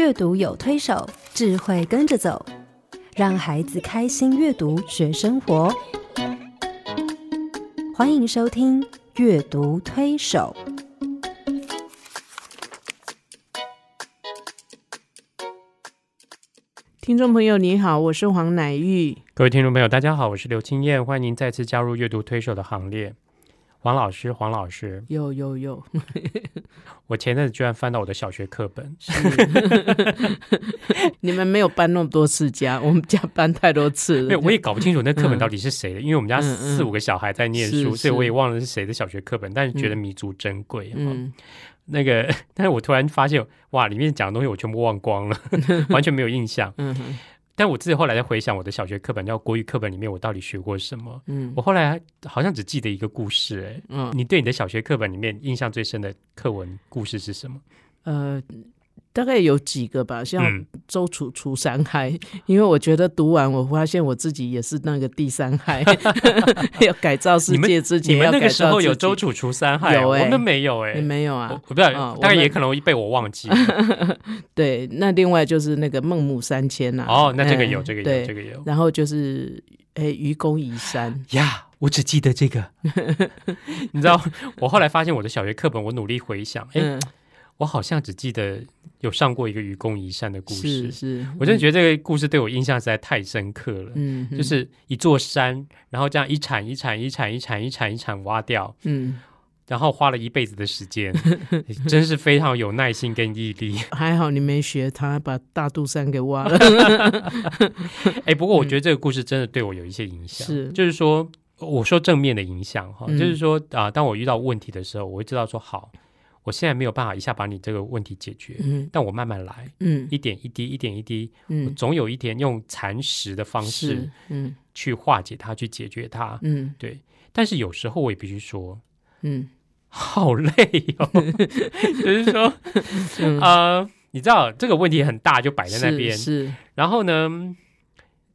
阅读有推手，智慧跟着走，让孩子开心阅读学生活。欢迎收听《阅读推手》。听众朋友，你好，我是黄乃玉。各位听众朋友，大家好，我是刘青燕，欢迎您再次加入阅读推手的行列。黄老师，黄老师，有有有，我前阵子居然翻到我的小学课本，你们没有搬那么多次家，我们家搬太多次了。没有，我也搞不清楚那课本到底是谁的，因为我们家四五个小孩在念书，所以我也忘了是谁的小学课本，但是觉得弥足珍贵。嗯，那个，但是我突然发现，哇，里面讲的东西我全部忘光了，完全没有印象。嗯。但我自己后来在回想我的小学课本，叫国语课本里面，我到底学过什么？嗯，我后来好像只记得一个故事，哎，嗯，你对你的小学课本里面印象最深的课文故事是什么？呃。大概有几个吧，像周楚除三害，因为我觉得读完，我发现我自己也是那个第三害，要改造世界之前，你们那个时候有周楚除三害，有我们没有哎，你没有啊？我不知道，大概也可能被我忘记。对，那另外就是那个孟母三迁呐。哦，那这个有，这个有，这个有。然后就是哎，愚公移山呀，我只记得这个。你知道，我后来发现我的小学课本，我努力回想，哎。我好像只记得有上过一个愚公移山的故事，是，我真的觉得这个故事对我印象实在太深刻了。嗯，就是一座山，然后这样一铲一铲一铲一铲一铲一铲挖掉，嗯，然后花了一辈子的时间，真是非常有耐心跟毅力。还好你没学他把大肚山给挖了。哎，不过我觉得这个故事真的对我有一些影响，是，就是说我说正面的影响哈，就是说啊，当我遇到问题的时候，我会知道说好。我现在没有办法一下把你这个问题解决，嗯，但我慢慢来，嗯，一点一滴，一点一滴，嗯，总有一天用蚕食的方式，嗯，去化解它，去解决它，嗯，对。但是有时候我也必须说，嗯，好累哦，就是说，呃，你知道这个问题很大，就摆在那边，是，然后呢？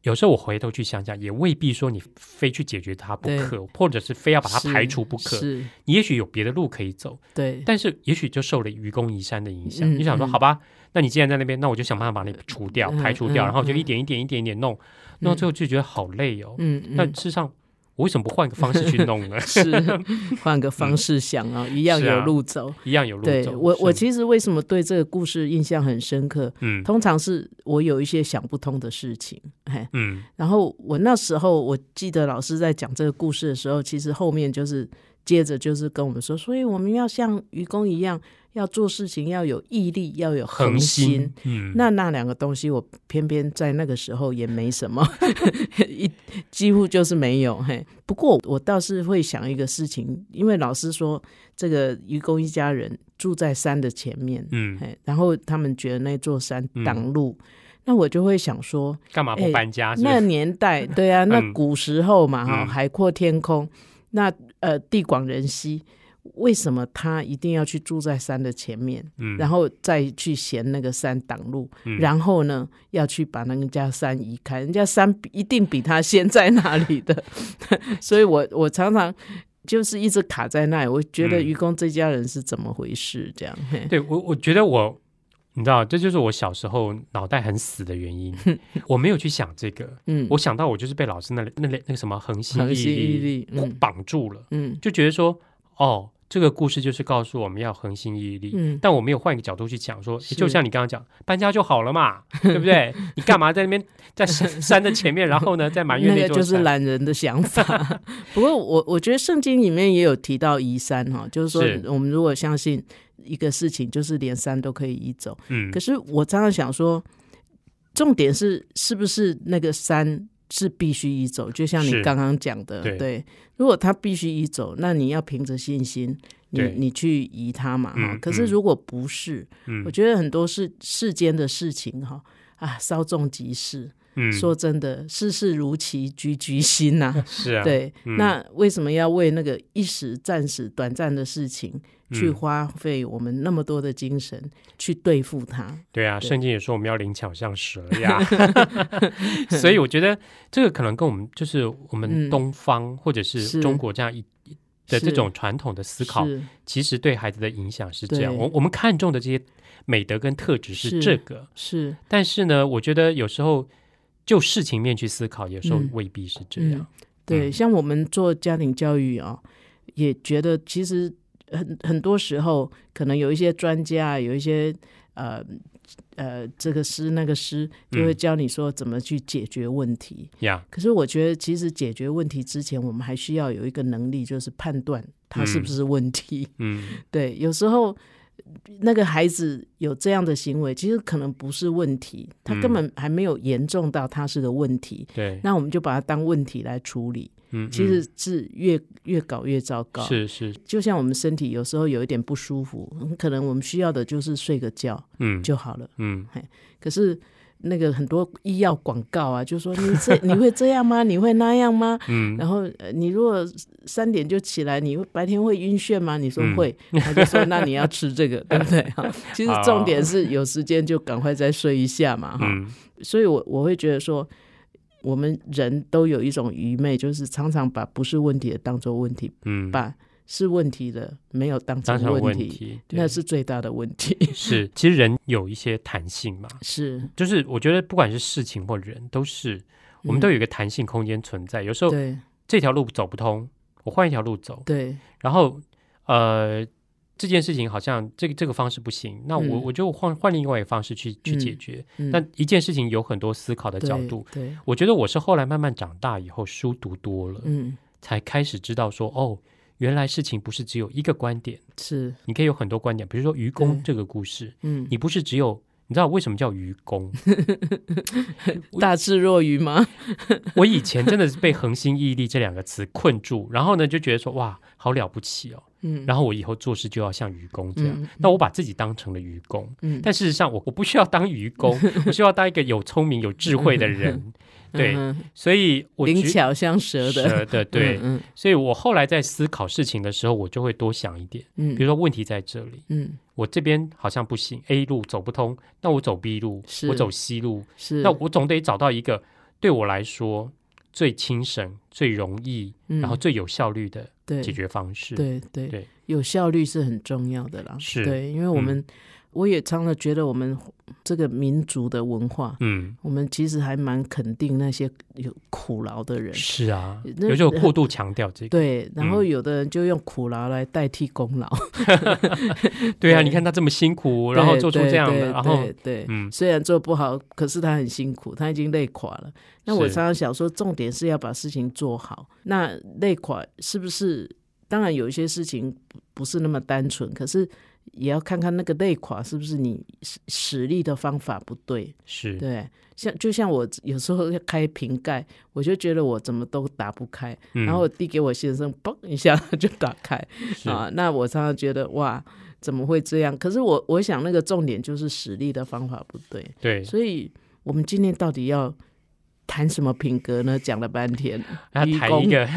有时候我回头去想想，也未必说你非去解决它不可，或者是非要把它排除不可。是，你也许有别的路可以走。对，但是也许就受了愚公移山的影响。你想说，好吧，那你既然在那边，那我就想办法把你除掉、排除掉，然后就一点一点、一点一点弄，弄到最后就觉得好累哦。嗯，但事实上。我为什么不换个方式去弄呢？是 换个方式想啊，一样有路走，一样有路走。我我其实为什么对这个故事印象很深刻？嗯，通常是我有一些想不通的事情，嘿，嗯，然后我那时候我记得老师在讲这个故事的时候，其实后面就是接着就是跟我们说，所以我们要像愚公一样。要做事情要有毅力，要有恒心。嗯，那那两个东西，我偏偏在那个时候也没什么，一几乎就是没有。嘿，不过我倒是会想一个事情，因为老师说这个愚公一家人住在山的前面，嗯，嘿，然后他们觉得那座山挡路，那我就会想说，干嘛不搬家？那年代，对啊，那古时候嘛，哈，海阔天空，那呃，地广人稀。为什么他一定要去住在山的前面，然后再去嫌那个山挡路，然后呢要去把那个家山移开？人家山一定比他先在那里的，所以我我常常就是一直卡在那里。我觉得愚公这家人是怎么回事？这样对我我觉得我你知道，这就是我小时候脑袋很死的原因。我没有去想这个，嗯，我想到我就是被老师那那那个什么恒心毅力绑住了，嗯，就觉得说哦。这个故事就是告诉我们要恒心毅力，嗯，但我没有换一个角度去讲，说就像你刚刚讲，搬家就好了嘛，对不对？你干嘛在那边在山山的前面，然后呢，在埋怨 那个就是懒人的想法。不过我我觉得圣经里面也有提到移山哈，就是说我们如果相信一个事情，就是连山都可以移走。嗯，可是我常常想说，重点是是不是那个山？是必须移走，就像你刚刚讲的，对。如果他必须移走，那你要凭着信心，你你去移它嘛，哈。可是如果不是，我觉得很多是世间的事情，哈啊，稍纵即逝。说真的，世事如棋，局局新呐。是啊，对。那为什么要为那个一时、暂时、短暂的事情？去花费我们那么多的精神去对付它。对啊，圣经也说我们要灵巧像蛇呀。所以我觉得这个可能跟我们就是我们东方或者是中国这样一的这种传统的思考，其实对孩子的影响是这样。我我们看重的这些美德跟特质是这个，是。但是呢，我觉得有时候就事情面去思考，有时候未必是这样。对，像我们做家庭教育啊，也觉得其实很很多时候，可能有一些专家，有一些呃。呃，这个师那个师就会教你说怎么去解决问题。呀，可是我觉得其实解决问题之前，我们还需要有一个能力，就是判断它是不是问题。嗯，对，有时候那个孩子有这样的行为，其实可能不是问题，他根本还没有严重到他是个问题。对，那我们就把它当问题来处理。嗯其实是越越搞越糟糕。是是，就像我们身体有时候有一点不舒服，可能我们需要的就是睡个觉，嗯，就好了，嗯。可是那个很多医药广告啊，就说你这你会这样吗？你会那样吗？嗯。然后你如果三点就起来，你会白天会晕眩吗？你说会，他就说那你要吃这个，对不对？哈。其实重点是有时间就赶快再睡一下嘛，哈。所以我我会觉得说。我们人都有一种愚昧，就是常常把不是问题的当做问题，嗯，把是问题的没有当成问题，那是最大的问题。是，其实人有一些弹性嘛，是，就是我觉得不管是事情或人，都是我们都有一个弹性空间存在。有时候这条路走不通，我换一条路走，对，然后呃。这件事情好像这个这个方式不行，那我我就换换另外一个方式去去解决。但一件事情有很多思考的角度，对，我觉得我是后来慢慢长大以后，书读多了，嗯，才开始知道说，哦，原来事情不是只有一个观点，是你可以有很多观点。比如说愚公这个故事，嗯，你不是只有。你知道为什么叫愚公？大智若愚吗？我以前真的是被“恒心毅力”这两个词困住，然后呢就觉得说哇，好了不起哦。嗯，然后我以后做事就要像愚公这样。那我把自己当成了愚公，嗯，但事实上我我不需要当愚公，我需要当一个有聪明、有智慧的人。对，所以我灵巧像蛇的。蛇的对，所以我后来在思考事情的时候，我就会多想一点。嗯，比如说问题在这里，嗯，我这边好像不行，A 路走不通，那我走 B 路，我走 C 路，是，那我总得找到一个对我来说最轻省、最容易，然后最有效率的解决方式。对对。对，有效率是很重要的啦。是。对，因为我们。我也常常觉得，我们这个民族的文化，嗯，我们其实还蛮肯定那些有苦劳的人。是啊，有时候过度强调这个。对，然后有的人就用苦劳来代替功劳。对啊，你看他这么辛苦，然后做出这样的，然后对，嗯，虽然做不好，可是他很辛苦，他已经累垮了。那我常常想说，重点是要把事情做好。那累垮是不是？当然有一些事情不是那么单纯，可是。也要看看那个累垮是不是你使使力的方法不对，是对，像就像我有时候要开瓶盖，我就觉得我怎么都打不开，然后递给我先生，嘣一下 就打开啊。那我常常觉得哇，怎么会这样？可是我我想那个重点就是使力的方法不对，对，所以我们今天到底要。谈什么品格呢？讲了半天，要谈一个。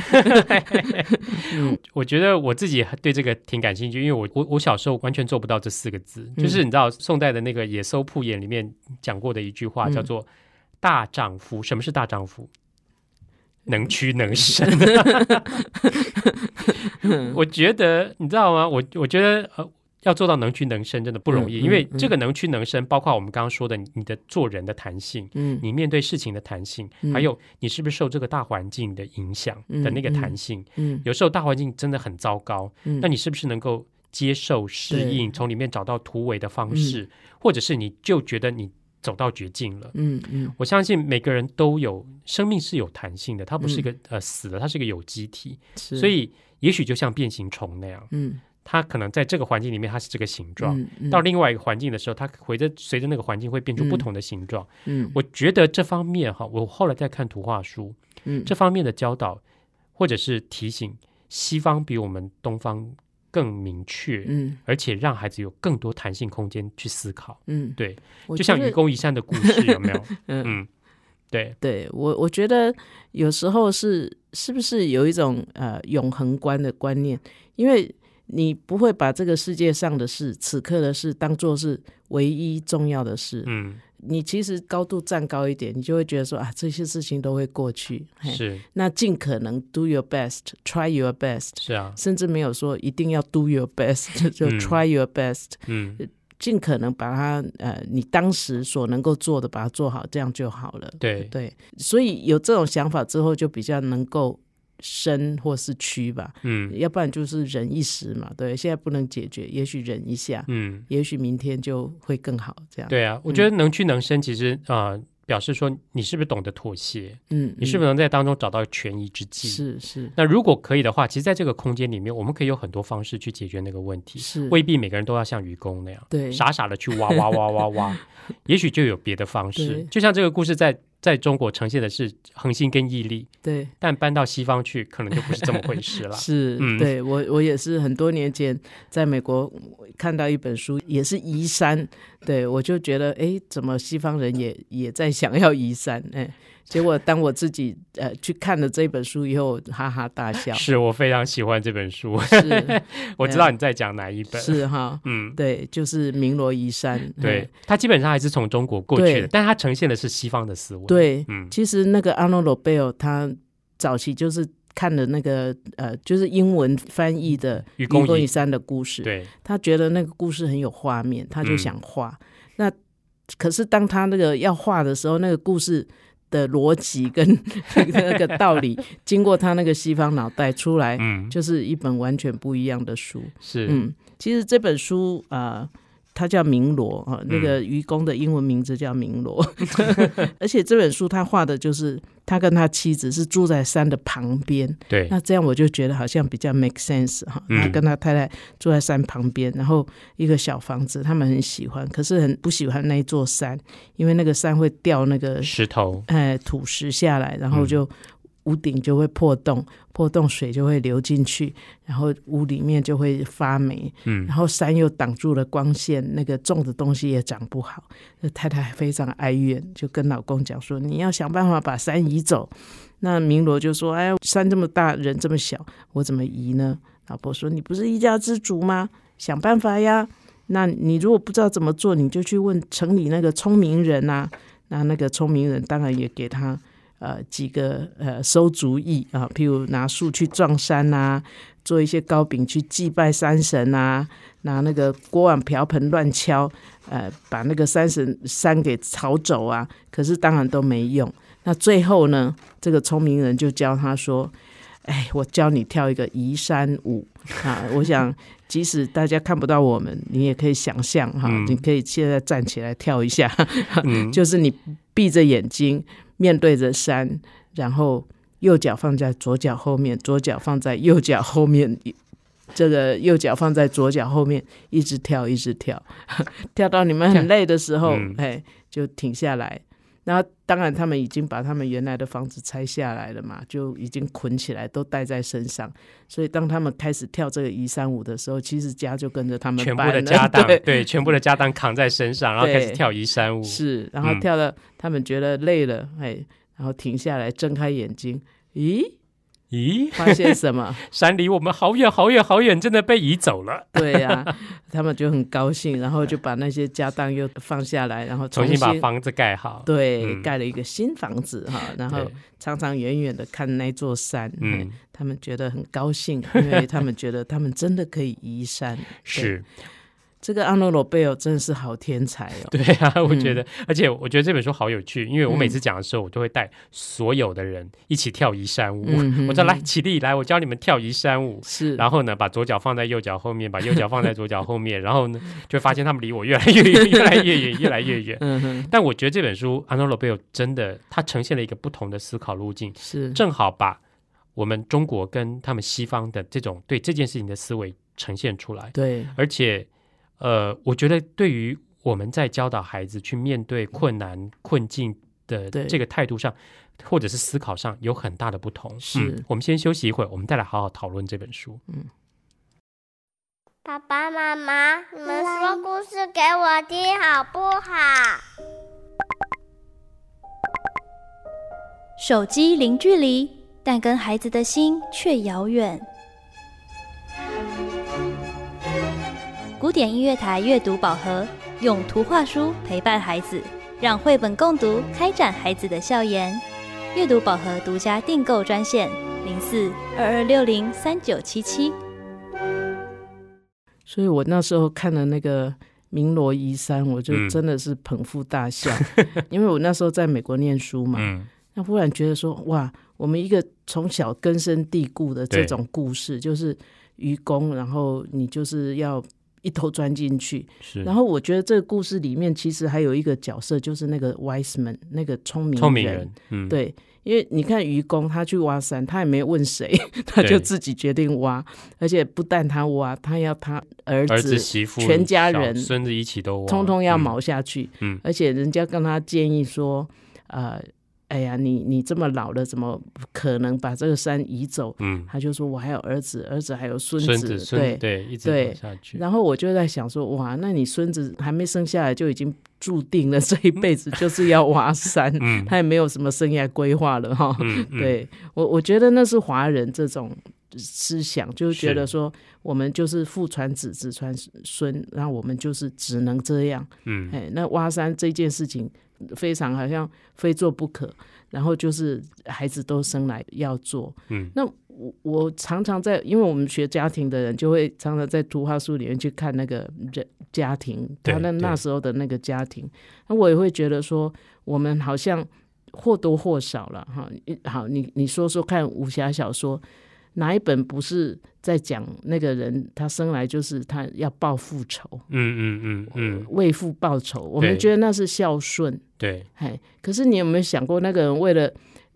我觉得我自己对这个挺感兴趣，因为我我我小时候完全做不到这四个字。就是你知道宋代的那个《野搜铺眼》里面讲过的一句话，叫做“大丈夫”。什么是大丈夫？能屈能伸。我觉得你知道吗？我我觉得呃。要做到能屈能伸，真的不容易，因为这个能屈能伸，包括我们刚刚说的你的做人的弹性，嗯，你面对事情的弹性，还有你是不是受这个大环境的影响的那个弹性，嗯，有时候大环境真的很糟糕，嗯，那你是不是能够接受适应，从里面找到突围的方式，或者是你就觉得你走到绝境了，嗯嗯，我相信每个人都有生命是有弹性的，它不是一个呃死了，它是一个有机体，所以也许就像变形虫那样，嗯。它可能在这个环境里面，它是这个形状；到另外一个环境的时候，它随着随着那个环境会变出不同的形状。嗯，我觉得这方面哈，我后来在看图画书，嗯，这方面的教导或者是提醒，西方比我们东方更明确，嗯，而且让孩子有更多弹性空间去思考。嗯，对，就像愚公移山的故事，有没有？嗯，对，对我我觉得有时候是是不是有一种呃永恒观的观念，因为。你不会把这个世界上的事、此刻的事当做是唯一重要的事。嗯，你其实高度站高一点，你就会觉得说啊，这些事情都会过去。是，那尽可能 do your best，try your best。是啊，甚至没有说一定要 do your best，就 try your best。嗯，尽可能把它呃，你当时所能够做的把它做好，这样就好了。对对，所以有这种想法之后，就比较能够。生或是屈吧，嗯，要不然就是忍一时嘛，对，现在不能解决，也许忍一下，嗯，也许明天就会更好，这样。对啊，我觉得能屈能伸，其实啊，表示说你是不是懂得妥协，嗯，你是不是能在当中找到权宜之计？是是。那如果可以的话，其实在这个空间里面，我们可以有很多方式去解决那个问题，是未必每个人都要像愚公那样，对，傻傻的去挖挖挖挖挖，也许就有别的方式，就像这个故事在。在中国呈现的是恒心跟毅力，对，但搬到西方去，可能就不是这么回事了。是，对我我也是很多年前在美国看到一本书，也是移山，对我就觉得，哎，怎么西方人也也在想要移山，哎。结果，当我自己呃去看了这本书以后，哈哈大笑。是我非常喜欢这本书，是，我知道你在讲哪一本。是哈，嗯，对，就是明罗移山。对，它基本上还是从中国过去的，但它呈现的是西方的思维。对，嗯，其实那个阿诺罗贝尔他早期就是看了那个呃，就是英文翻译的《愚公移山》的故事。对，他觉得那个故事很有画面，他就想画。那可是当他那个要画的时候，那个故事。的逻辑跟 那个道理，经过他那个西方脑袋出来，嗯，就是一本完全不一样的书。是，嗯，其实这本书啊。他叫明罗啊，那个愚公的英文名字叫明罗，而且这本书他画的就是他跟他妻子是住在山的旁边，对，那这样我就觉得好像比较 make sense 哈。他跟他太太住在山旁边，然后一个小房子，他们很喜欢，可是很不喜欢那一座山，因为那个山会掉那个石头，哎，土石下来，然后就。屋顶就会破洞，破洞水就会流进去，然后屋里面就会发霉。嗯，然后山又挡住了光线，那个种的东西也长不好。那太太非常哀怨，就跟老公讲说：“你要想办法把山移走。”那明罗就说：“哎，山这么大，人这么小，我怎么移呢？”老婆说：“你不是一家之主吗？想办法呀！那你如果不知道怎么做，你就去问城里那个聪明人呐。那那个聪明人当然也给他。”呃，几个呃馊主意啊，譬如拿树去撞山呐，做一些糕饼去祭拜山神呐，拿那个锅碗瓢盆乱敲，呃，把那个山神山给吵走啊。可是当然都没用。那最后呢，这个聪明人就教他说：“哎，我教你跳一个移山舞啊！我想，即使大家看不到我们，你也可以想象哈，你可以现在站起来跳一下，就是你闭着眼睛。”面对着山，然后右脚放在左脚后面，左脚放在右脚后面，这个右脚放在左脚后面，一直跳，一直跳，跳到你们很累的时候，哎，就停下来。那当然，他们已经把他们原来的房子拆下来了嘛，就已经捆起来，都带在身上。所以，当他们开始跳这个移山舞的时候，其实家就跟着他们全部的家当，对，全部的家当扛在身上，然后开始跳移山舞。是，然后跳到他们觉得累了，哎，然后停下来，睁开眼睛，咦？咦，发现什么？山离我们好远好远好远，真的被移走了。对呀，他们就很高兴，然后就把那些家当又放下来，然后 重新把房子盖好。对，盖了一个新房子哈，然后常常远远的看那座山，嗯，他们觉得很高兴，因为他们觉得他们真的可以移山。是。这个阿诺罗贝尔真的是好天才哦！对啊，我觉得，而且我觉得这本书好有趣，因为我每次讲的时候，我都会带所有的人一起跳移山舞。我说：“来，起立，来，我教你们跳移山舞。”是，然后呢，把左脚放在右脚后面，把右脚放在左脚后面，然后呢，就发现他们离我越来越远，越来越远，越来越远。嗯哼。但我觉得这本书阿诺罗贝尔真的，它呈现了一个不同的思考路径，是正好把我们中国跟他们西方的这种对这件事情的思维呈现出来。对，而且。呃，我觉得对于我们在教导孩子去面对困难困境的这个态度上，或者是思考上，有很大的不同。是，我们先休息一会儿，我们再来好好讨论这本书。嗯，爸爸妈妈，你们说故事给我听好不好？手机零距离，但跟孩子的心却遥远。古典音乐台阅读宝盒，用图画书陪伴孩子，让绘本共读开展孩子的笑颜。阅读宝盒独家订购专线：零四二二六零三九七七。所以我那时候看了那个《鸣罗夷山》，我就真的是捧腹大笑，因为我那时候在美国念书嘛，那忽然觉得说，哇，我们一个从小根深蒂固的这种故事，就是愚公，然后你就是要。一头钻进去，是。然后我觉得这个故事里面其实还有一个角色，就是那个 wise man，那个聪明聪明人。嗯，对，因为你看愚公他去挖山，他也没有问谁，他就自己决定挖，而且不但他挖，他要他儿子、媳妇、全家人、孙子一起都挖，通通要毛下去。嗯，而且人家跟他建议说，呃。哎呀，你你这么老了，怎么可能把这个山移走？嗯，他就说我还有儿子，儿子还有孙子，对对，一直下去。然后我就在想说，哇，那你孙子还没生下来就已经注定了这一辈子就是要挖山，他也没有什么生涯规划了哈。对我，我觉得那是华人这种思想，就是觉得说我们就是父传子，子传孙，然后我们就是只能这样。嗯，哎，那挖山这件事情。非常好像非做不可，然后就是孩子都生来要做。嗯，那我我常常在，因为我们学家庭的人就会常常在图画书里面去看那个人家庭，他那那时候的那个家庭，那我也会觉得说，我们好像或多或少了哈。好，你你说说看，武侠小说。哪一本不是在讲那个人？他生来就是他要报复仇，嗯嗯嗯嗯，为父报仇。我们觉得那是孝顺，对。哎，可是你有没有想过，那个人为了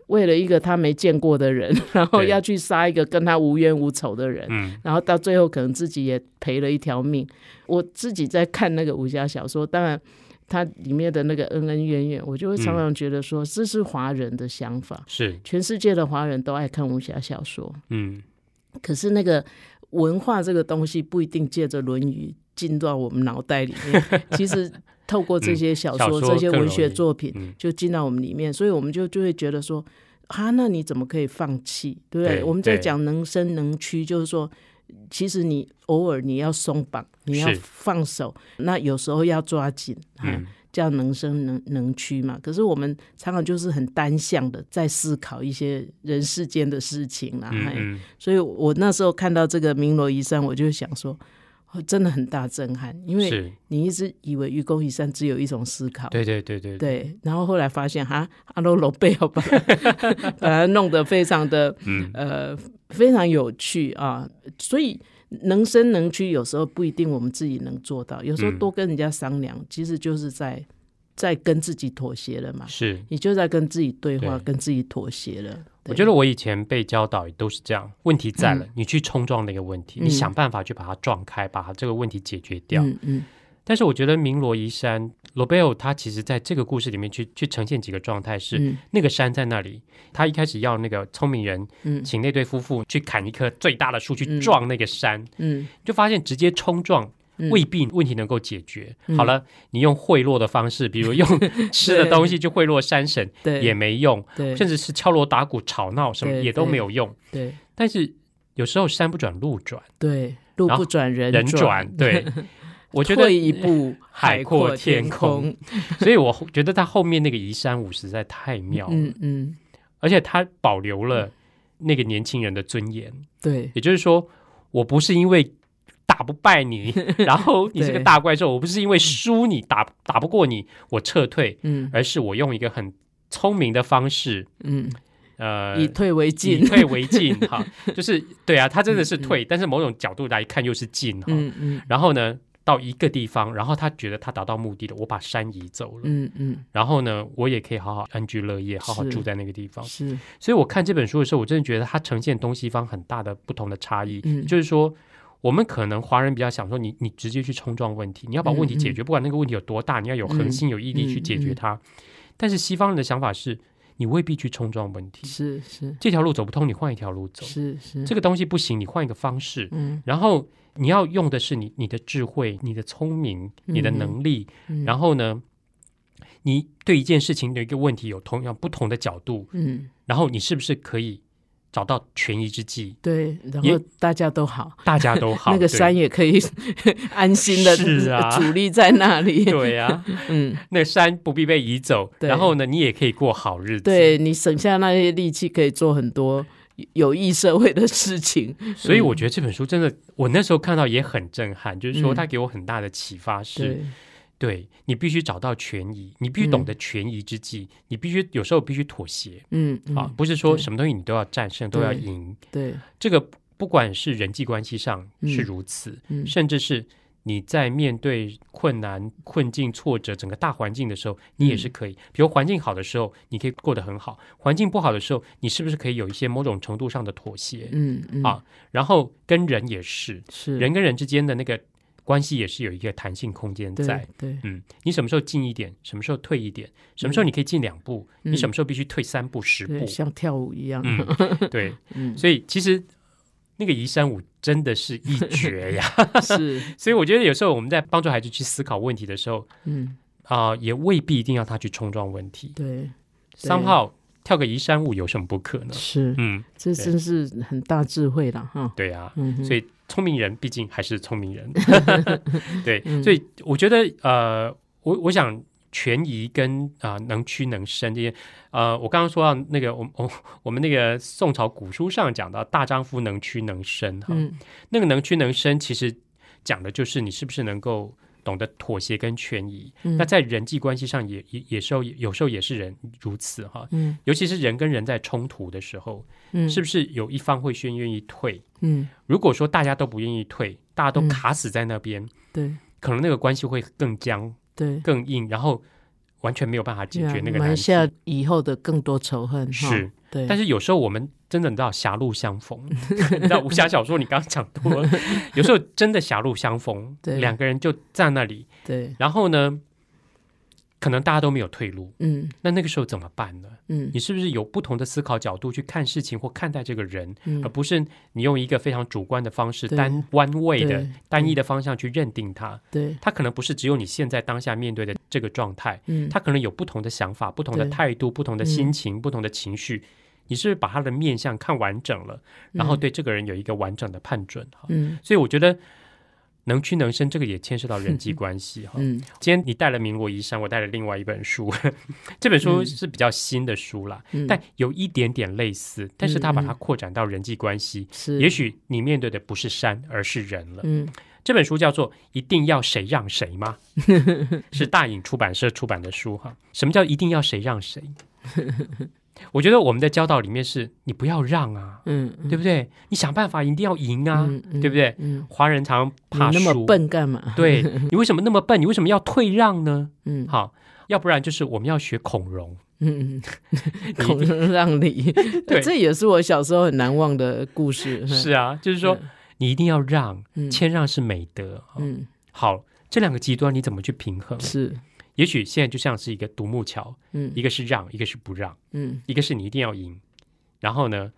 为了一个他没见过的人，然后要去杀一个跟他无冤无仇的人，然后到最后可能自己也赔了一条命。我自己在看那个武侠小说，当然。它里面的那个恩恩怨怨，我就会常常觉得说，这是华人的想法。是全世界的华人都爱看武侠小说。嗯，可是那个文化这个东西不一定借着《论语》进到我们脑袋里面。其实透过这些小说、这些文学作品，就进到我们里面，所以我们就就会觉得说，啊，那你怎么可以放弃？对不对？我们在讲能伸能屈，就是说。其实你偶尔你要松绑，你要放手，那有时候要抓紧，嗯，这样能伸能能屈嘛。可是我们常常就是很单向的在思考一些人世间的事情啦，嗯，所以我那时候看到这个鸣罗夷山，我就想说。真的很大震撼，因为你一直以为愚公移山只有一种思考，对对对对。对，然后后来发现哈，阿罗罗贝要把 把它弄得非常的呃非常有趣啊，所以能伸能屈，有时候不一定我们自己能做到，有时候多跟人家商量，其实就是在在跟自己妥协了嘛，是你就在跟自己对话，跟自己妥协了。我觉得我以前被教导也都是这样，问题在了，你去冲撞那个问题，你想办法去把它撞开，把它这个问题解决掉。嗯嗯。但是我觉得明罗夷山罗贝欧他其实在这个故事里面去去呈现几个状态，是那个山在那里，他一开始要那个聪明人，请那对夫妇去砍一棵最大的树去撞那个山，嗯，就发现直接冲撞。未必问题能够解决。好了，你用贿赂的方式，比如用 吃的东西去贿赂山神，也没用。对，甚至是敲锣打鼓吵闹什么也都没有用。对，但是有时候山不转路转，对，路不转人人转。对，我觉得退一步 海阔天空。所以我觉得他后面那个移山舞实在太妙了。嗯嗯，而且他保留了那个年轻人的尊严。对，也就是说，我不是因为。打不败你，然后你是个大怪兽，我不是因为输你打打不过你，我撤退，嗯，而是我用一个很聪明的方式，嗯，呃，以退为进，以退为进，哈，就是对啊，他真的是退，但是某种角度来看又是进，哈，嗯嗯，然后呢，到一个地方，然后他觉得他达到目的了，我把山移走了，嗯嗯，然后呢，我也可以好好安居乐业，好好住在那个地方，是，所以我看这本书的时候，我真的觉得它呈现东西方很大的不同的差异，嗯，就是说。我们可能华人比较想说，你你直接去冲撞问题，你要把问题解决，不管那个问题有多大，你要有恒心有毅力去解决它。但是西方人的想法是，你未必去冲撞问题，是是，这条路走不通，你换一条路走，是是，这个东西不行，你换一个方式，嗯，然后你要用的是你你的智慧、你的聪明、你的能力，然后呢，你对一件事情的一个问题有同样不同的角度，嗯，然后你是不是可以？找到权宜之计，对，然后大家都好，大家都好，那个山也可以 安心的是啊，主力在那里，对呀，嗯，那山不必被移走，然后呢，你也可以过好日子，对你省下那些力气，可以做很多有益社会的事情。所以我觉得这本书真的，我那时候看到也很震撼，就是说它给我很大的启发是。对你必须找到权宜，你必须懂得权宜之计，你必须有时候必须妥协，嗯，啊，不是说什么东西你都要战胜，都要赢。对，这个不管是人际关系上是如此，甚至是你在面对困难、困境、挫折整个大环境的时候，你也是可以。比如环境好的时候，你可以过得很好；环境不好的时候，你是不是可以有一些某种程度上的妥协？嗯嗯，啊，然后跟人也是，是人跟人之间的那个。关系也是有一个弹性空间在，对，嗯，你什么时候进一点，什么时候退一点，什么时候你可以进两步，你什么时候必须退三步、十步，像跳舞一样，对，嗯，所以其实那个移山舞真的是一绝呀，是，所以我觉得有时候我们在帮助孩子去思考问题的时候，嗯，啊，也未必一定要他去冲撞问题，对，三号跳个移山舞有什么不可能？是，嗯，这真是很大智慧了哈，对呀，所以。聪明人毕竟还是聪明人，对，所以我觉得呃，我我想权宜跟啊能屈能伸这些，呃，我刚刚说到那个，我我我们那个宋朝古书上讲到大丈夫能屈能伸哈，那个能屈能伸其实讲的就是你是不是能够。懂得妥协跟权宜，那在人际关系上也也也时候有时候也是人如此哈，嗯，尤其是人跟人在冲突的时候，嗯，是不是有一方会先愿意退？嗯，如果说大家都不愿意退，大家都卡死在那边，对，可能那个关系会更僵，对，更硬，然后完全没有办法解决那个埋下以后的更多仇恨，是。对，但是有时候我们真的你知道狭路相逢，你知道武侠小说你刚刚讲多了，有时候真的狭路相逢，两个人就在那里，对，然后呢，可能大家都没有退路，嗯，那那个时候怎么办呢？嗯，你是不是有不同的思考角度去看事情或看待这个人，而不是你用一个非常主观的方式、单弯位的单一的方向去认定他？对，他可能不是只有你现在当下面对。的这个状态，嗯，他可能有不同的想法、不同的态度、不同的心情、不同的情绪。你是不是把他的面相看完整了，然后对这个人有一个完整的判准哈？嗯，所以我觉得能屈能伸，这个也牵涉到人际关系哈。嗯，今天你带了《民国遗山》，我带了另外一本书，这本书是比较新的书啦，但有一点点类似，但是他把它扩展到人际关系，是也许你面对的不是山，而是人了。嗯，这本书叫做《一定要谁让谁吗》？是大影出版社出版的书哈。什么叫一定要谁让谁？我觉得我们的教导里面是你不要让啊，嗯，对不对？你想办法一定要赢啊，对不对？华人常怕输，那么笨干嘛？对你为什么那么笨？你为什么要退让呢？嗯，好，要不然就是我们要学孔融，嗯，孔融让梨，对，这也是我小时候很难忘的故事。是啊，就是说你一定要让，谦让是美德。嗯，好，这两个极端你怎么去平衡？是。也许现在就像是一个独木桥，嗯，一个是让，一个是不让，嗯，一个是你一定要赢，然后呢，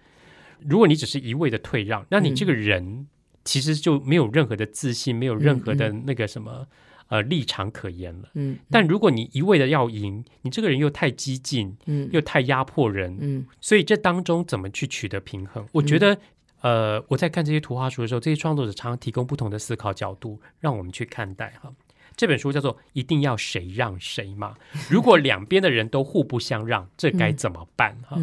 如果你只是一味的退让，那你这个人其实就没有任何的自信，没有任何的那个什么呃立场可言了，嗯。但如果你一味的要赢，你这个人又太激进，嗯，又太压迫人，嗯，所以这当中怎么去取得平衡？我觉得，呃，我在看这些图画书的时候，这些创作者常常提供不同的思考角度，让我们去看待哈。这本书叫做“一定要谁让谁嘛”。如果 两边的人都互不相让，这该怎么办？哈，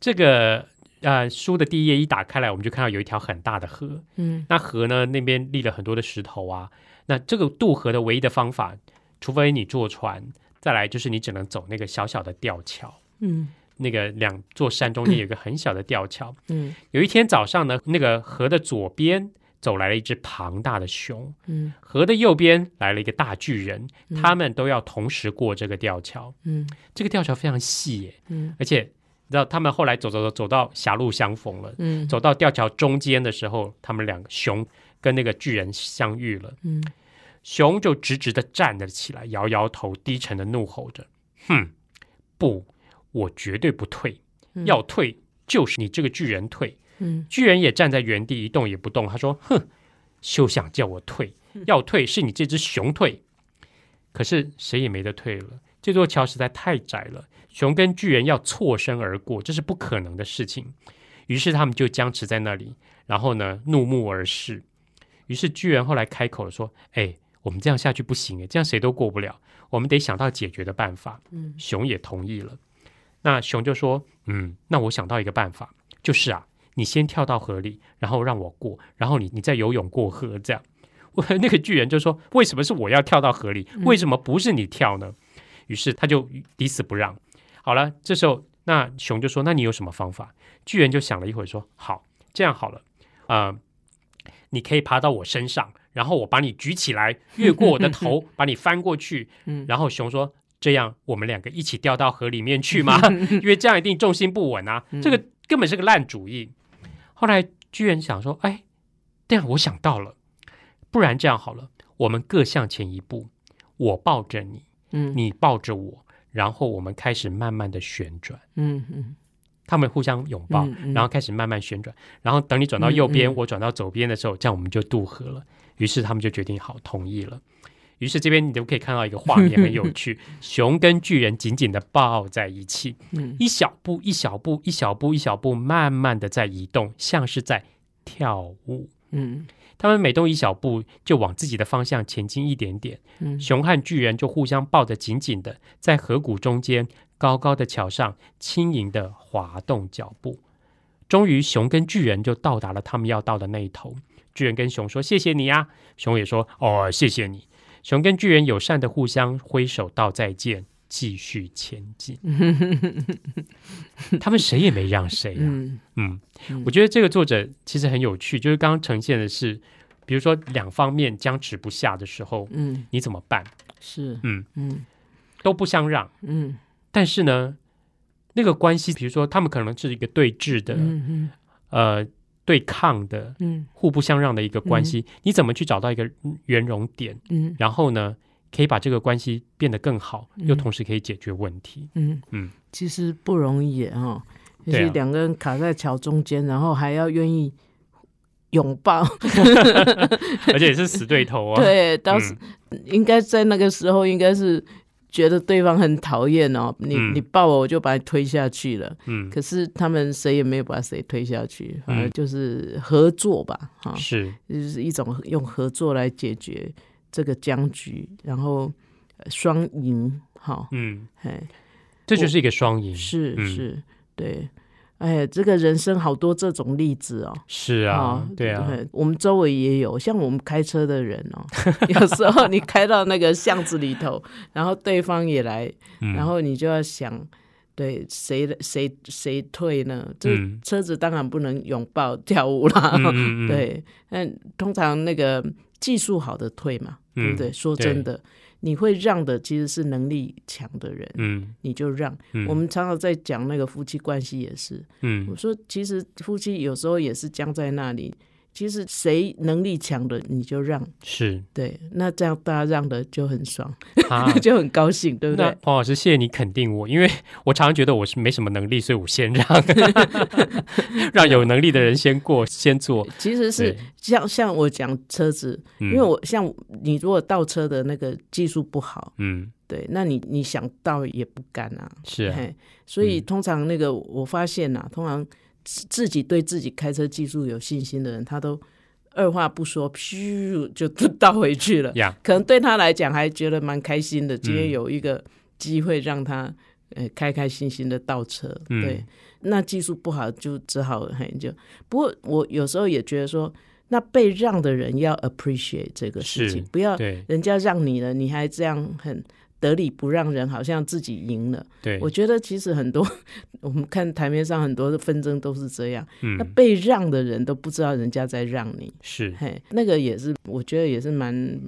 这个呃，书的第一页一打开来，我们就看到有一条很大的河。嗯，那河呢，那边立了很多的石头啊。那这个渡河的唯一的方法，除非你坐船，再来就是你只能走那个小小的吊桥。嗯，那个两座山中间有一个很小的吊桥。嗯，有一天早上呢，那个河的左边。走来了一只庞大的熊，嗯，河的右边来了一个大巨人，他们都要同时过这个吊桥，嗯，这个吊桥非常细耶，嗯，而且你知道他们后来走走走走到狭路相逢了，嗯，走到吊桥中间的时候，他们两个熊跟那个巨人相遇了，嗯，熊就直直的站了起来，摇摇头，低沉的怒吼着，哼，不，我绝对不退，要退就是你这个巨人退。巨人也站在原地一动也不动。他说：“哼，休想叫我退，要退是你这只熊退。可是谁也没得退了。这座桥实在太窄了，熊跟巨人要错身而过，这是不可能的事情。于是他们就僵持在那里，然后呢，怒目而视。于是巨人后来开口了，说：“哎，我们这样下去不行哎，这样谁都过不了，我们得想到解决的办法。”嗯，熊也同意了。那熊就说：“嗯，那我想到一个办法，就是啊，你先跳到河里，然后让我过，然后你你再游泳过河，这样。”我那个巨人就说：“为什么是我要跳到河里？为什么不是你跳呢？”于是他就抵死不让。好了，这时候那熊就说：“那你有什么方法？”巨人就想了一会儿，说：“好，这样好了，啊，你可以爬到我身上，然后我把你举起来，越过我的头，把你翻过去。嗯然后熊说：‘这样我们两个一起掉到河里面去吗？因为这样一定重心不稳啊，这个根本是个烂主意。’后来居然想说：‘哎，这样我想到了，不然这样好了，我们各向前一步，我抱着你。’”嗯，你抱着我，然后我们开始慢慢的旋转。嗯嗯，他们互相拥抱，然后开始慢慢旋转。然后等你转到右边，我转到左边的时候，这样我们就渡河了。于是他们就决定好，同意了。于是这边你就可以看到一个画面，很有趣：熊跟巨人紧紧的抱在一起，一小步一小步一小步一小步，慢慢的在移动，像是在跳舞。嗯。他们每动一小步，就往自己的方向前进一点点。嗯，熊和巨人就互相抱得紧紧的，在河谷中间高高的桥上轻盈的滑动脚步。终于，熊跟巨人就到达了他们要到的那一头。巨人跟熊说：“谢谢你啊！”熊也说：“哦，谢谢你。”熊跟巨人友善的互相挥手道再见，继续前进。他们谁也没让谁啊。嗯。我觉得这个作者其实很有趣，就是刚刚呈现的是，比如说两方面僵持不下的时候，嗯，你怎么办？是，嗯嗯，都不相让，嗯，但是呢，那个关系，比如说他们可能是一个对峙的，嗯嗯，呃，对抗的，嗯，互不相让的一个关系，你怎么去找到一个圆融点？嗯，然后呢，可以把这个关系变得更好，又同时可以解决问题？嗯嗯，其实不容易啊。就是两个人卡在桥中间，然后还要愿意拥抱，而且也是死对头啊。对，当时应该在那个时候，应该是觉得对方很讨厌哦。你你抱我，我就把你推下去了。嗯，可是他们谁也没有把谁推下去，反正就是合作吧。哈，是，就是一种用合作来解决这个僵局，然后双赢。哈，嗯，哎，这就是一个双赢。是是。对，哎，这个人生好多这种例子哦。是啊，对啊，我们周围也有，像我们开车的人哦，有时候你开到那个巷子里头，然后对方也来，然后你就要想，对，谁谁谁退呢？这车子当然不能拥抱跳舞啦，对，但通常那个技术好的退嘛，对不对？说真的。你会让的其实是能力强的人，嗯，你就让。我们常常在讲那个夫妻关系也是，嗯，我说其实夫妻有时候也是僵在那里。其实谁能力强的你就让，是。对，那这样大家让的就很爽，就很高兴，对不对？黄老师，谢谢你肯定我，因为我常常觉得我是没什么能力，所以我先让，让有能力的人先过先做。其实是像像我讲车子，因为我像你如果倒车的那个技术不好，嗯，对，那你你想倒也不敢啊，是，所以通常那个我发现呐，通常。自己对自己开车技术有信心的人，他都二话不说，咻就 倒回去了。可能对他来讲还觉得蛮开心的，今天有一个机会让他呃开开心心的倒车。对，那技术不好就只好 很就。不过我有时候也觉得说，那被让的人要 appreciate 这个事情，不要人家让你了，你还这样很。得理不让人，好像自己赢了。对，我觉得其实很多，我们看台面上很多的纷争都是这样。嗯，那被让的人都不知道人家在让你。是，嘿，那个也是，我觉得也是蛮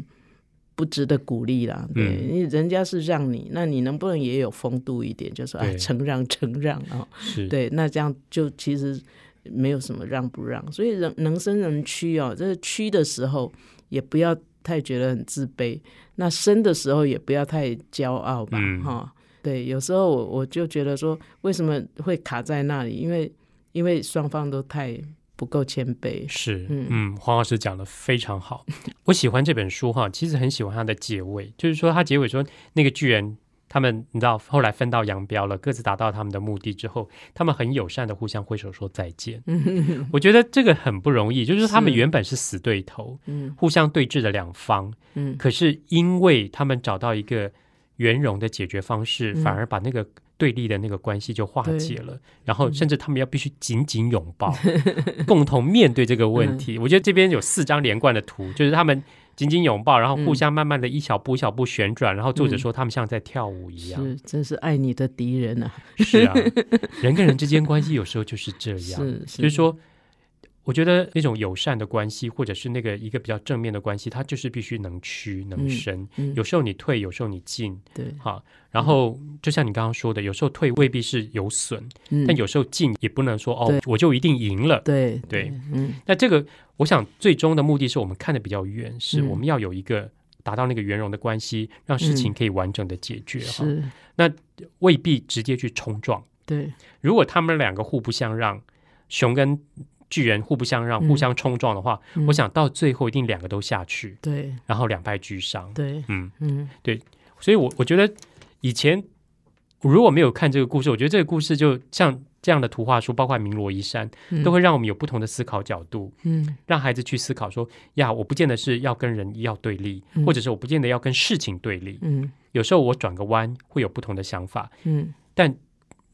不值得鼓励啦。对，因为人家是让你，那你能不能也有风度一点？就说哎，承让承让啊。是，对，那这样就其实没有什么让不让。所以人能生能屈哦，这个屈的时候也不要。太觉得很自卑，那生的时候也不要太骄傲吧，哈，对，有时候我我就觉得说，为什么会卡在那里？因为因为双方都太不够谦卑。是，嗯，黄老师讲的非常好，我喜欢这本书哈，其实很喜欢它的结尾，就是说他结尾说那个巨人他们你知道后来分道扬镳了，各自达到他们的目的之后，他们很友善的互相挥手说再见。我觉得这个很不容易，就是他们原本是死对头，嗯，互相对峙的两方，嗯，可是因为他们找到一个圆融的解决方式，反而把那个对立的那个关系就化解了，然后甚至他们要必须紧紧拥抱，共同面对这个问题。我觉得这边有四张连贯的图，就是他们。紧紧拥抱，然后互相慢慢的一小步一小步旋转，然后作者说他们像在跳舞一样，是真是爱你的敌人啊！是啊，人跟人之间关系有时候就是这样，是就是说。我觉得那种友善的关系，或者是那个一个比较正面的关系，它就是必须能屈能伸。有时候你退，有时候你进，对，好。然后就像你刚刚说的，有时候退未必是有损，但有时候进也不能说哦，我就一定赢了。对对，嗯。那这个，我想最终的目的是我们看的比较远，是我们要有一个达到那个圆融的关系，让事情可以完整的解决。是。那未必直接去冲撞。对。如果他们两个互不相让，熊跟巨人互不相让，互相冲撞的话，我想到最后一定两个都下去，对，然后两败俱伤，对，嗯。嗯，对，所以，我我觉得以前如果没有看这个故事，我觉得这个故事就像这样的图画书，包括《鸣罗一山》，都会让我们有不同的思考角度，嗯，让孩子去思考说，呀，我不见得是要跟人要对立，或者是我不见得要跟事情对立，嗯，有时候我转个弯会有不同的想法，嗯，但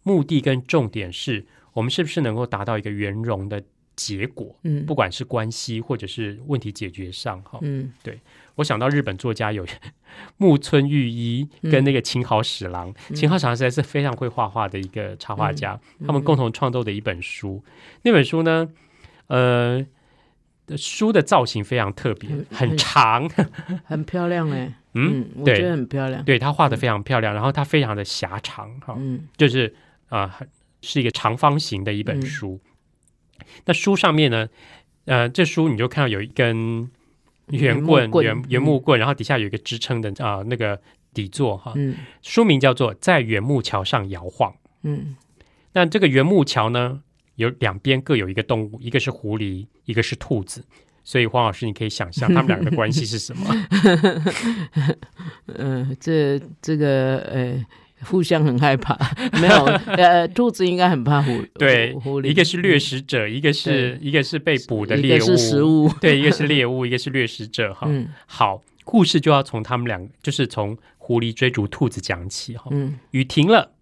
目的跟重点是我们是不是能够达到一个圆融的。结果，嗯，不管是关系或者是问题解决上，哈，嗯，对。我想到日本作家有 木村裕一跟那个秦好史郎，秦好史郎实在是非常会画画的一个插画家，他们共同创作的一本书，那本书呢，呃，书的造型非常特别，很长，很漂亮哎，嗯，我觉得很漂亮，对他画的非常漂亮，然后它非常的狭长，哈，嗯，就是啊，是一个长方形的一本书。那书上面呢？呃，这书你就看到有一根圆棍、圆圆木棍，然后底下有一个支撑的啊，那个底座哈。嗯。书名叫做《在圆木桥上摇晃》。嗯。那这个圆木桥呢，有两边各有一个动物，一个是狐狸，一个是兔子。所以黄老师，你可以想象他们两个的关系是什么？嗯，这这个呃。互相很害怕，没有呃，兔子应该很怕狐 对，狐狸。一个是掠食者，一个是一个是被捕的猎物，食物。对，一个是猎物，一个是掠食者哈。好，故事就要从他们两，就是从狐狸追逐兔子讲起哈。嗯，雨停了，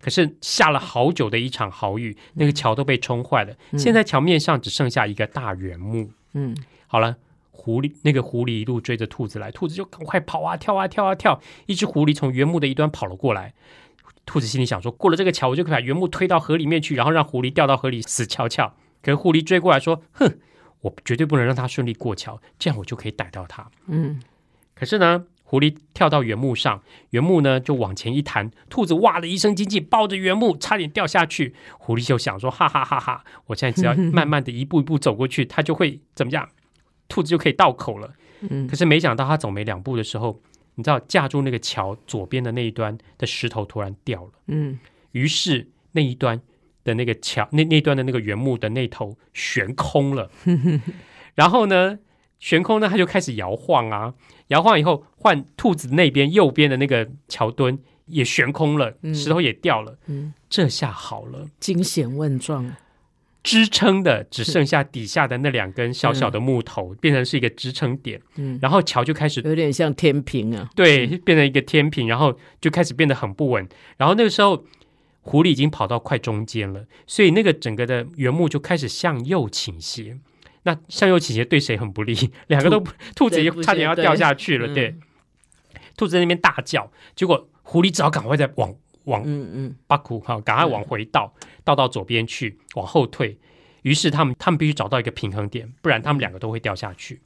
可是下了好久的一场豪雨，那个桥都被冲坏了，现在桥面上只剩下一个大圆木。嗯，好了。狐狸那个狐狸一路追着兔子来，兔子就赶快跑啊跳啊跳啊跳。一只狐狸从原木的一端跑了过来，兔子心里想说：过了这个桥，我就可以把原木推到河里面去，然后让狐狸掉到河里死翘翘。可是狐狸追过来说：哼，我绝对不能让它顺利过桥，这样我就可以逮到它。嗯，可是呢，狐狸跳到原木上，原木呢就往前一弹，兔子哇的一声惊叫，抱着原木差点掉下去。狐狸就想说：哈哈哈哈，我现在只要慢慢的一步一步走过去，它就会怎么样？兔子就可以到口了，嗯，可是没想到他走没两步的时候，你知道架住那个桥左边的那一端的石头突然掉了，嗯，于是那一端的那个桥那那端的那个原木的那头悬空了，然后呢悬空呢，它就开始摇晃啊，摇晃以后换兔子那边右边的那个桥墩也悬空了，石头也掉了，嗯，这下好了，惊险万状。支撑的只剩下底下的那两根小小的木头，变成是一个支撑点。嗯，然后桥就开始有点像天平啊。对，变成一个天平，然后就开始变得很不稳。然后那个时候，狐狸已经跑到快中间了，所以那个整个的原木就开始向右倾斜。那向右倾斜对谁很不利？两个都兔 子也差点要掉下去了。对，兔子在那边大叫，结果狐狸只好赶快再往。往嗯嗯，巴库哈，赶快往回倒，倒到左边去，往后退。于是他们他们必须找到一个平衡点，不然他们两个都会掉下去。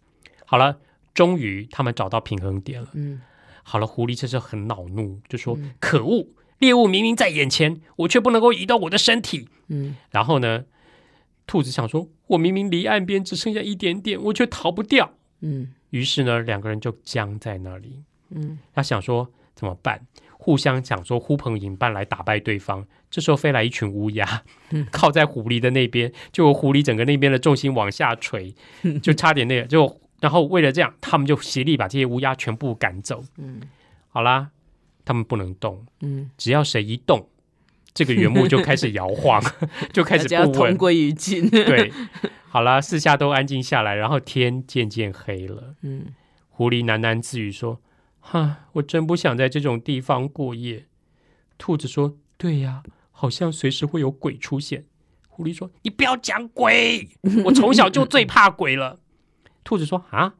好了，终于他们找到平衡点了。嗯，好了，狐狸这时候很恼怒，就说：“可恶，猎物明明在眼前，我却不能够移动我的身体。”嗯，然后呢，兔子想说：“我明明离岸边只剩下一点点，我却逃不掉。”嗯，于是呢，两个人就僵在那里。嗯，他想说怎么办？互相讲说呼朋引伴来打败对方，这时候飞来一群乌鸦，靠在狐狸的那边，就狐狸整个那边的重心往下垂，就差点那个，就然后为了这样，他们就协力把这些乌鸦全部赶走。嗯，好啦，他们不能动。嗯，只要谁一动，这个原木就开始摇晃，就开始不稳。同归于尽。对，好啦，四下都安静下来，然后天渐渐黑了。嗯，狐狸喃喃自语说：“哈，我真不想在这种地方过夜。”兔子说：“对呀，好像随时会有鬼出现。”狐狸说：“你不要讲鬼，我从小就最怕鬼了。”兔子说：“啊，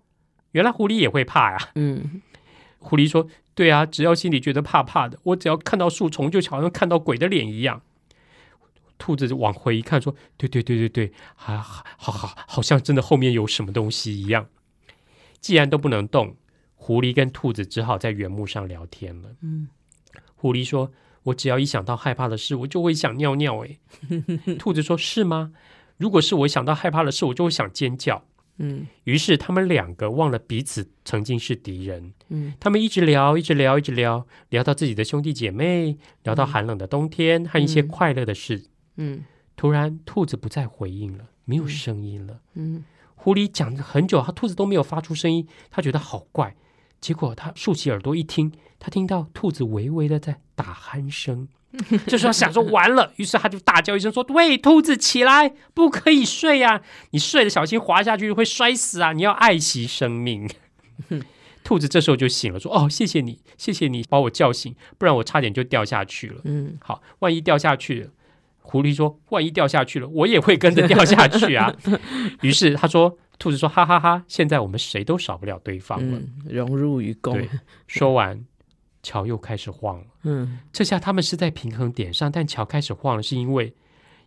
原来狐狸也会怕呀。”嗯，狐狸说：“对啊，只要心里觉得怕怕的，我只要看到树丛，就好像看到鬼的脸一样。”兔子往回一看，说：“对对对对对，好好好好像真的后面有什么东西一样。”既然都不能动，狐狸跟兔子只好在原木上聊天了。嗯，狐狸说。我只要一想到害怕的事，我就会想尿尿。哎，兔子说：“是吗？如果是我想到害怕的事，我就会想尖叫。”嗯，于是他们两个忘了彼此曾经是敌人。嗯，他们一直聊，一直聊，一直聊，聊到自己的兄弟姐妹，聊到寒冷的冬天和一些快乐的事。嗯，突然兔子不再回应了，没有声音了。嗯，狐狸讲了很久，他兔子都没有发出声音，他觉得好怪。结果他竖起耳朵一听，他听到兔子微微的在打鼾声，就说想说完了，于是他就大叫一声说：“喂，兔子起来，不可以睡呀！你睡了小心滑下去会摔死啊！你要爱惜生命。”兔子这时候就醒了，说：“哦，谢谢你，谢谢你把我叫醒，不然我差点就掉下去了。”嗯，好，万一掉下去了，狐狸说：“万一掉下去了，我也会跟着掉下去啊。”于是他说。兔子说：“哈哈哈！现在我们谁都少不了对方了，融入于共。”说完，桥又开始晃了。嗯，这下他们是在平衡点上，但桥开始晃了，是因为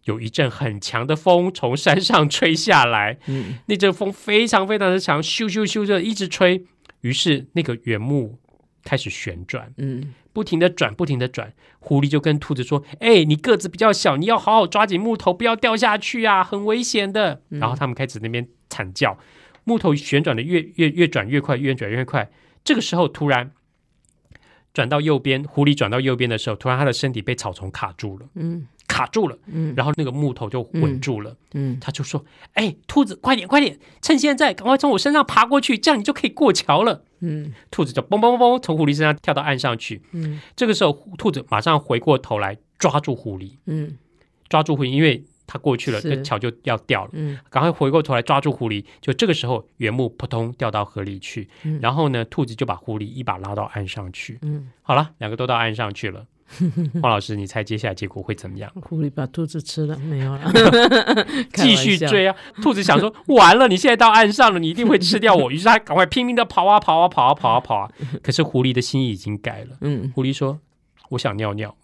有一阵很强的风从山上吹下来。嗯，那阵风非常非常的强，咻咻咻的一直吹，于是那个原木开始旋转。嗯。不停的转，不停的转，狐狸就跟兔子说：“哎，你个子比较小，你要好好抓紧木头，不要掉下去啊，很危险的。”然后他们开始那边惨叫，木头旋转的越越越转越快，越转越快。这个时候突然转到右边，狐狸转到右边的时候，突然他的身体被草丛卡住了。嗯。卡住了，嗯，然后那个木头就稳住了，嗯，他就说：“哎，兔子，快点，快点，趁现在，赶快从我身上爬过去，这样你就可以过桥了。”嗯，兔子就嘣嘣嘣嘣从狐狸身上跳到岸上去，嗯，这个时候兔子马上回过头来抓住狐狸，嗯，抓住狐狸，因为他过去了，这桥就要掉了，嗯，赶快回过头来抓住狐狸，就这个时候原木扑通掉到河里去，然后呢，兔子就把狐狸一把拉到岸上去，嗯，好了，两个都到岸上去了。黄老师，你猜接下来结果会怎么样？狐狸把兔子吃了没有了？继续追啊！兔子想说，完了，你现在到岸上了，你一定会吃掉我。于是他赶快拼命的跑啊跑啊跑啊跑啊跑啊。可是狐狸的心意已经改了。嗯，狐狸说：“我想尿尿。”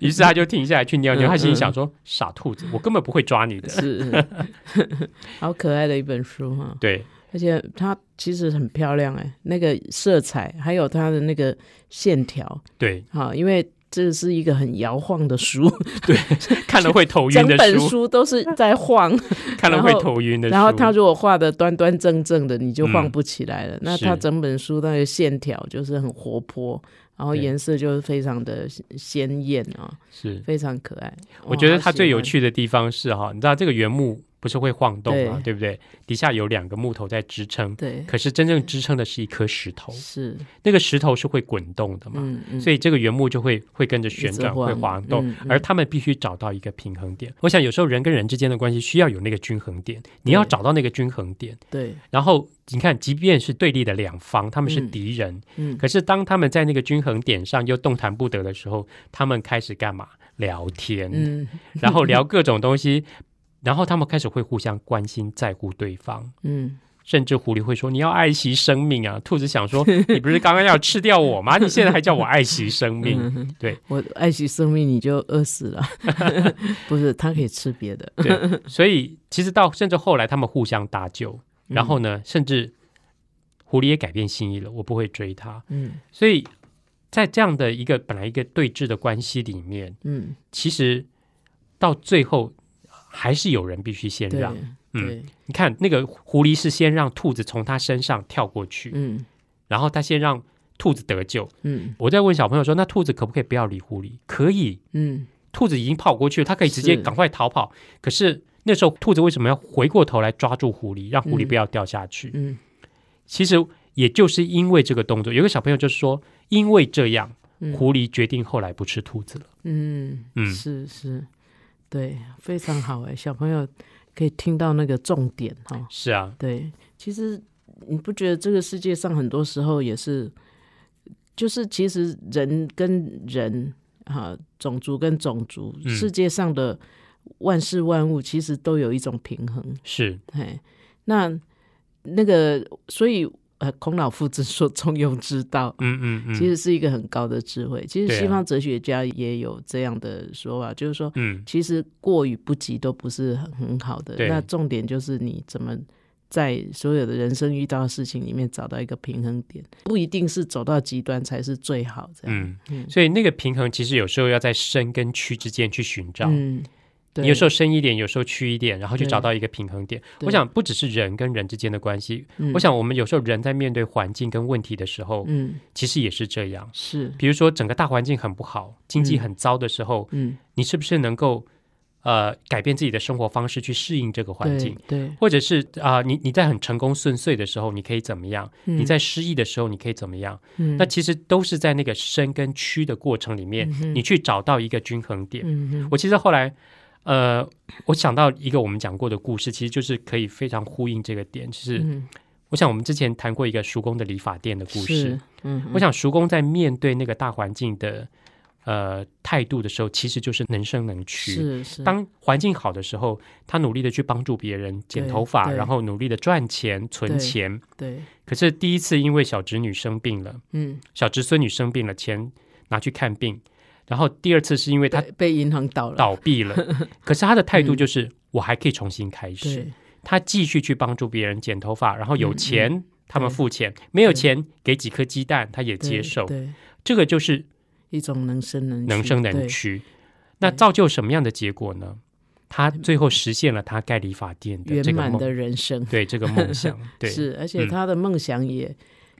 于是他就停下来去尿尿。他心里想说：“傻兔子，我根本不会抓你的。”是，好可爱的一本书哈。对。而且它其实很漂亮哎，那个色彩还有它的那个线条，对，好，因为这是一个很摇晃的书，对，看了会头晕的书，整本书都是在晃，看了会头晕的。然后他如果画的端端正正的，你就晃不起来了。那他整本书那个线条就是很活泼，然后颜色就是非常的鲜艳啊，是非常可爱。我觉得它最有趣的地方是哈，你知道这个原木。不是会晃动吗？对不对？底下有两个木头在支撑，对。可是真正支撑的是一颗石头，是那个石头是会滚动的嘛？所以这个原木就会会跟着旋转，会晃动。而他们必须找到一个平衡点。我想有时候人跟人之间的关系需要有那个均衡点，你要找到那个均衡点。对。然后你看，即便是对立的两方，他们是敌人，嗯，可是当他们在那个均衡点上又动弹不得的时候，他们开始干嘛？聊天，嗯，然后聊各种东西。然后他们开始会互相关心、在乎对方，嗯，甚至狐狸会说：“你要爱惜生命啊！” 兔子想说：“你不是刚刚要吃掉我吗？你现在还叫我爱惜生命？”对，我爱惜生命，你就饿死了。不是，它可以吃别的。对，所以其实到甚至后来，他们互相搭救，然后呢，甚至狐狸也改变心意了，我不会追他。嗯，所以在这样的一个本来一个对峙的关系里面，嗯，其实到最后。还是有人必须先让，嗯，你看那个狐狸是先让兔子从他身上跳过去，嗯，然后他先让兔子得救，嗯，我在问小朋友说，那兔子可不可以不要理狐狸？可以，嗯，兔子已经跑过去了，它可以直接赶快逃跑。可是那时候兔子为什么要回过头来抓住狐狸，让狐狸不要掉下去？嗯，其实也就是因为这个动作，有个小朋友就是说，因为这样，狐狸决定后来不吃兔子了。嗯嗯，是是，对，非常好哎，小朋友可以听到那个重点哈。是啊，对，其实你不觉得这个世界上很多时候也是，就是其实人跟人哈，种族跟种族，世界上的万事万物其实都有一种平衡。是，哎，那那个所以。呃，孔老夫子说“中庸之道”，嗯嗯嗯，其实是一个很高的智慧。其实西方哲学家也有这样的说法，就是说，嗯，其实过与不及都不是很很好的。那重点就是你怎么在所有的人生遇到的事情里面找到一个平衡点，不一定是走到极端才是最好。这样，嗯，所以那个平衡其实有时候要在深跟曲之间去寻找。嗯。你有时候深一点，有时候曲一点，然后去找到一个平衡点。我想不只是人跟人之间的关系，我想我们有时候人在面对环境跟问题的时候，嗯，其实也是这样。是，比如说整个大环境很不好，经济很糟的时候，嗯，你是不是能够呃改变自己的生活方式去适应这个环境？对，或者是啊，你你在很成功顺遂的时候，你可以怎么样？你在失意的时候，你可以怎么样？嗯，那其实都是在那个深跟曲的过程里面，你去找到一个均衡点。嗯我其实后来。呃，我想到一个我们讲过的故事，其实就是可以非常呼应这个点。就是，我想我们之前谈过一个叔公的理发店的故事。嗯，我想叔公在面对那个大环境的呃态度的时候，其实就是能生能屈。是是。当环境好的时候，他努力的去帮助别人剪头发，然后努力的赚钱存钱。对。可是第一次因为小侄女生病了，嗯，小侄孙女生病了，钱拿去看病。然后第二次是因为他被银行倒了，倒闭了。可是他的态度就是我还可以重新开始。他继续去帮助别人剪头发，然后有钱他们付钱，没有钱给几颗鸡蛋他也接受。对，这个就是一种能生能能生能屈。那造就什么样的结果呢？他最后实现了他盖理发店的圆满的人生。对这个梦想，对是，而且他的梦想也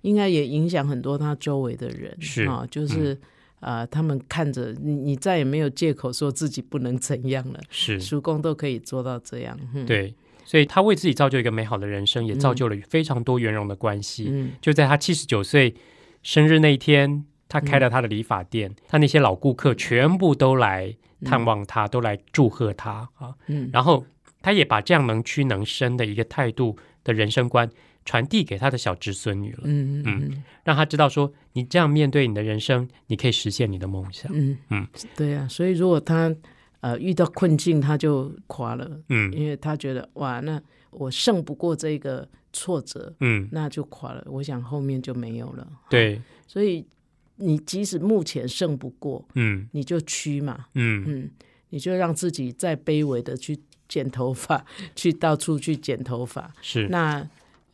应该也影响很多他周围的人。是啊，就是。啊，他们看着你，你再也没有借口说自己不能怎样了。是，叔公都可以做到这样。对，所以他为自己造就一个美好的人生，也造就了非常多圆融的关系。嗯，就在他七十九岁生日那一天，他开了他的理发店，他那些老顾客全部都来探望他，都来祝贺他啊。嗯，然后他也把这样能屈能伸的一个态度的人生观。传递给他的小侄孙女了，嗯嗯，让他知道说，你这样面对你的人生，你可以实现你的梦想，嗯嗯，对呀，所以如果他呃遇到困境，他就垮了，嗯，因为他觉得哇，那我胜不过这个挫折，嗯，那就垮了，我想后面就没有了，对，所以你即使目前胜不过，嗯，你就屈嘛，嗯。嗯，你就让自己再卑微的去剪头发，去到处去剪头发，是。那。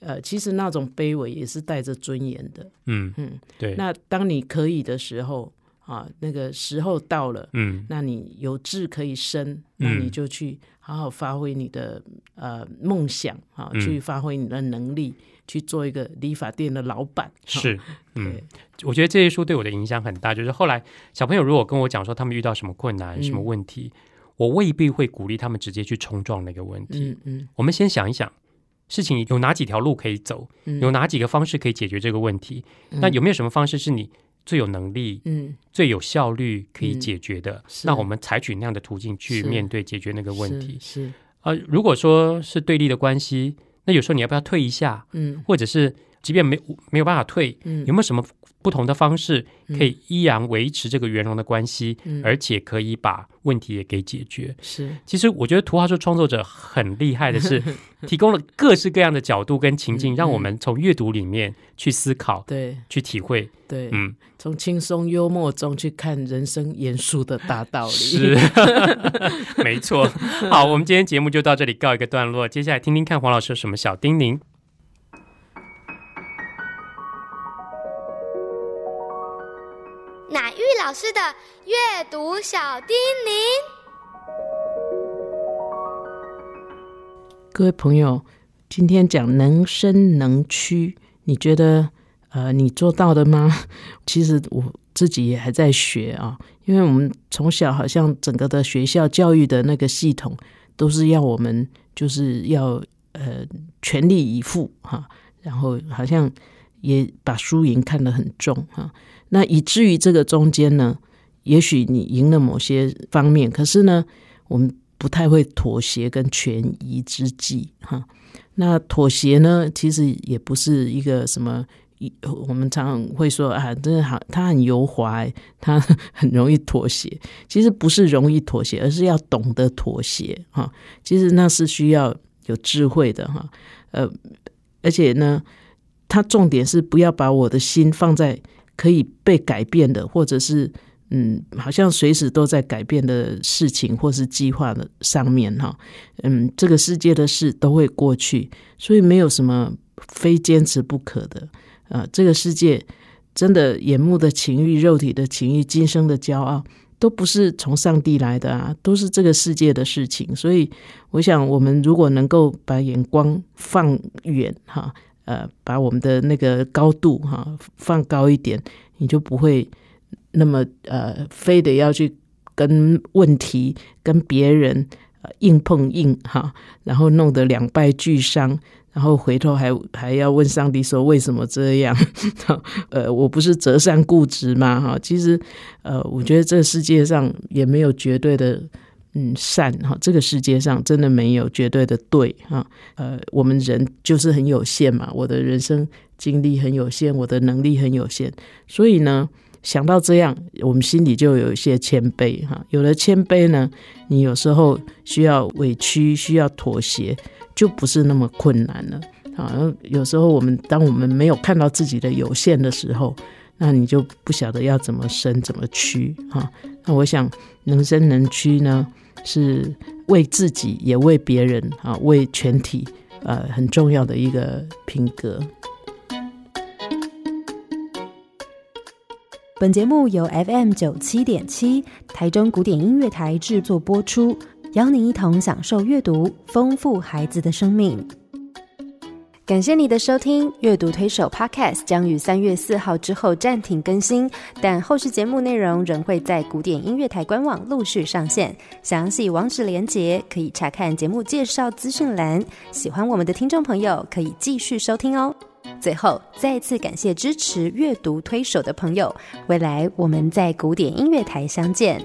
呃，其实那种卑微也是带着尊严的。嗯嗯，对。那当你可以的时候啊，那个时候到了，嗯，那你有志可以伸，那你就去好好发挥你的呃梦想啊，去发挥你的能力，去做一个理发店的老板。是，嗯，我觉得这些书对我的影响很大。就是后来小朋友如果跟我讲说他们遇到什么困难、什么问题，我未必会鼓励他们直接去冲撞那个问题。嗯嗯，我们先想一想。事情有哪几条路可以走？有哪几个方式可以解决这个问题？那有没有什么方式是你最有能力、嗯，最有效率可以解决的？那我们采取那样的途径去面对解决那个问题。是啊，如果说是对立的关系，那有时候你要不要退一下？嗯，或者是即便没没有办法退，嗯，有没有什么？不同的方式可以依然维持这个圆融的关系，而且可以把问题也给解决。是，其实我觉得图画书创作者很厉害的是，提供了各式各样的角度跟情境，让我们从阅读里面去思考，对，去体会，对，嗯，从轻松幽默中去看人生严肃的大道理。是，没错。好，我们今天节目就到这里告一个段落，接下来听听看黄老师有什么小叮咛。老师的阅读小叮咛，各位朋友，今天讲能伸能屈，你觉得呃，你做到的吗？其实我自己也还在学啊，因为我们从小好像整个的学校教育的那个系统，都是要我们就是要呃全力以赴哈，然后好像也把输赢看得很重哈。那以至于这个中间呢，也许你赢了某些方面，可是呢，我们不太会妥协跟权宜之计哈。那妥协呢，其实也不是一个什么。我们常常会说啊，真的好，他很油滑，他很容易妥协。其实不是容易妥协，而是要懂得妥协哈。其实那是需要有智慧的哈。呃，而且呢，他重点是不要把我的心放在可以被改变的，或者是嗯，好像随时都在改变的事情或是计划的上面哈。嗯，这个世界的事都会过去，所以没有什么非坚持不可的。啊，这个世界真的眼目的情欲、肉体的情欲、今生的骄傲，都不是从上帝来的啊，都是这个世界的事情。所以，我想我们如果能够把眼光放远，哈，呃，把我们的那个高度哈放高一点，你就不会那么呃，非得要去跟问题、跟别人硬碰硬哈，然后弄得两败俱伤。然后回头还还要问上帝说为什么这样？呃，我不是择善固执吗？哈，其实呃，我觉得这世界上也没有绝对的嗯善哈，这个世界上真的没有绝对的对哈。呃，我们人就是很有限嘛，我的人生经历很有限，我的能力很有限，所以呢，想到这样，我们心里就有一些谦卑哈。有了谦卑呢，你有时候需要委屈，需要妥协。就不是那么困难了啊！有时候我们当我们没有看到自己的有限的时候，那你就不晓得要怎么生怎么屈哈。那我想能生能屈呢，是为自己也为别人啊，为全体呃很重要的一个品格。本节目由 FM 九七点七台中古典音乐台制作播出。邀您一同享受阅读，丰富孩子的生命。感谢你的收听，阅读推手 Podcast 将于三月四号之后暂停更新，但后续节目内容仍会在古典音乐台官网陆续上线。详细网址连结可以查看节目介绍资讯栏。喜欢我们的听众朋友可以继续收听哦。最后，再次感谢支持阅读推手的朋友，未来我们在古典音乐台相见。